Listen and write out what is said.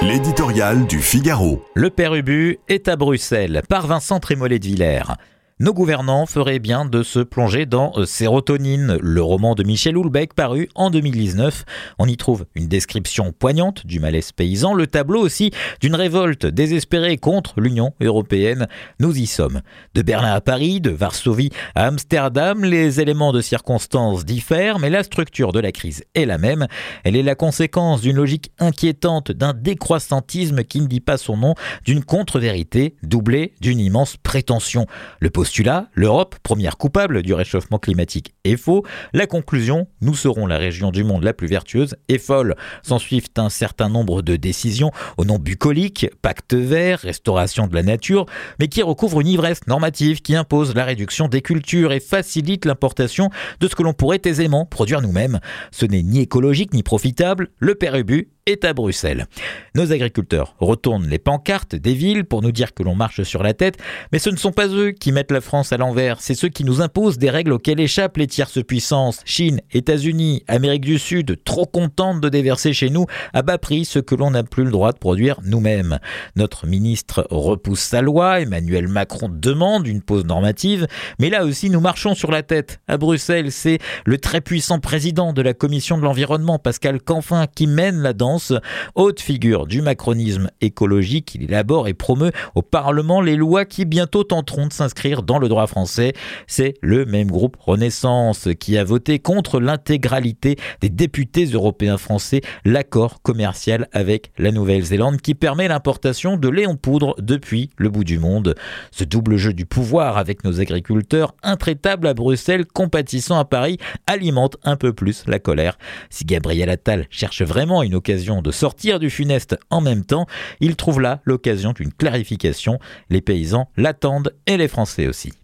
L'éditorial du Figaro. Le Père Ubu est à Bruxelles par Vincent Trémollet de Villers. Nos gouvernants feraient bien de se plonger dans euh, Sérotonine, le roman de Michel Houellebecq paru en 2019. On y trouve une description poignante du malaise paysan, le tableau aussi d'une révolte désespérée contre l'Union européenne. Nous y sommes. De Berlin à Paris, de Varsovie à Amsterdam, les éléments de circonstance diffèrent, mais la structure de la crise est la même. Elle est la conséquence d'une logique inquiétante, d'un décroissantisme qui ne dit pas son nom, d'une contre-vérité doublée d'une immense prétention. l'Europe, première coupable du réchauffement climatique, faux. La conclusion, nous serons la région du monde la plus vertueuse, est folle. S'en suivent un certain nombre de décisions au nom bucolique, pacte vert, restauration de la nature, mais qui recouvrent une ivresse normative qui impose la réduction des cultures et facilite l'importation de ce que l'on pourrait aisément produire nous-mêmes. Ce n'est ni écologique ni profitable. Le père Ubu est à Bruxelles. Nos agriculteurs retournent les pancartes des villes pour nous dire que l'on marche sur la tête, mais ce ne sont pas eux qui mettent la France à l'envers, c'est ceux qui nous imposent des règles auxquelles échappent les tierces puissances. Chine, États-Unis, Amérique du Sud, trop contentes de déverser chez nous à bas prix ce que l'on n'a plus le droit de produire nous-mêmes. Notre ministre repousse sa loi, Emmanuel Macron demande une pause normative, mais là aussi nous marchons sur la tête. À Bruxelles, c'est le très puissant président de la commission de l'environnement, Pascal Canfin, qui mène la danse haute figure du macronisme écologique, il élabore et promeut au Parlement les lois qui bientôt tenteront de s'inscrire dans le droit français. C'est le même groupe Renaissance qui a voté contre l'intégralité des députés européens français l'accord commercial avec la Nouvelle-Zélande qui permet l'importation de lait en poudre depuis le bout du monde. Ce double jeu du pouvoir avec nos agriculteurs, intraitables à Bruxelles, compatissant à Paris, alimente un peu plus la colère. Si Gabriel Attal cherche vraiment une occasion de sortir du funeste en même temps, il trouve là l'occasion d'une clarification. Les paysans l'attendent et les Français aussi.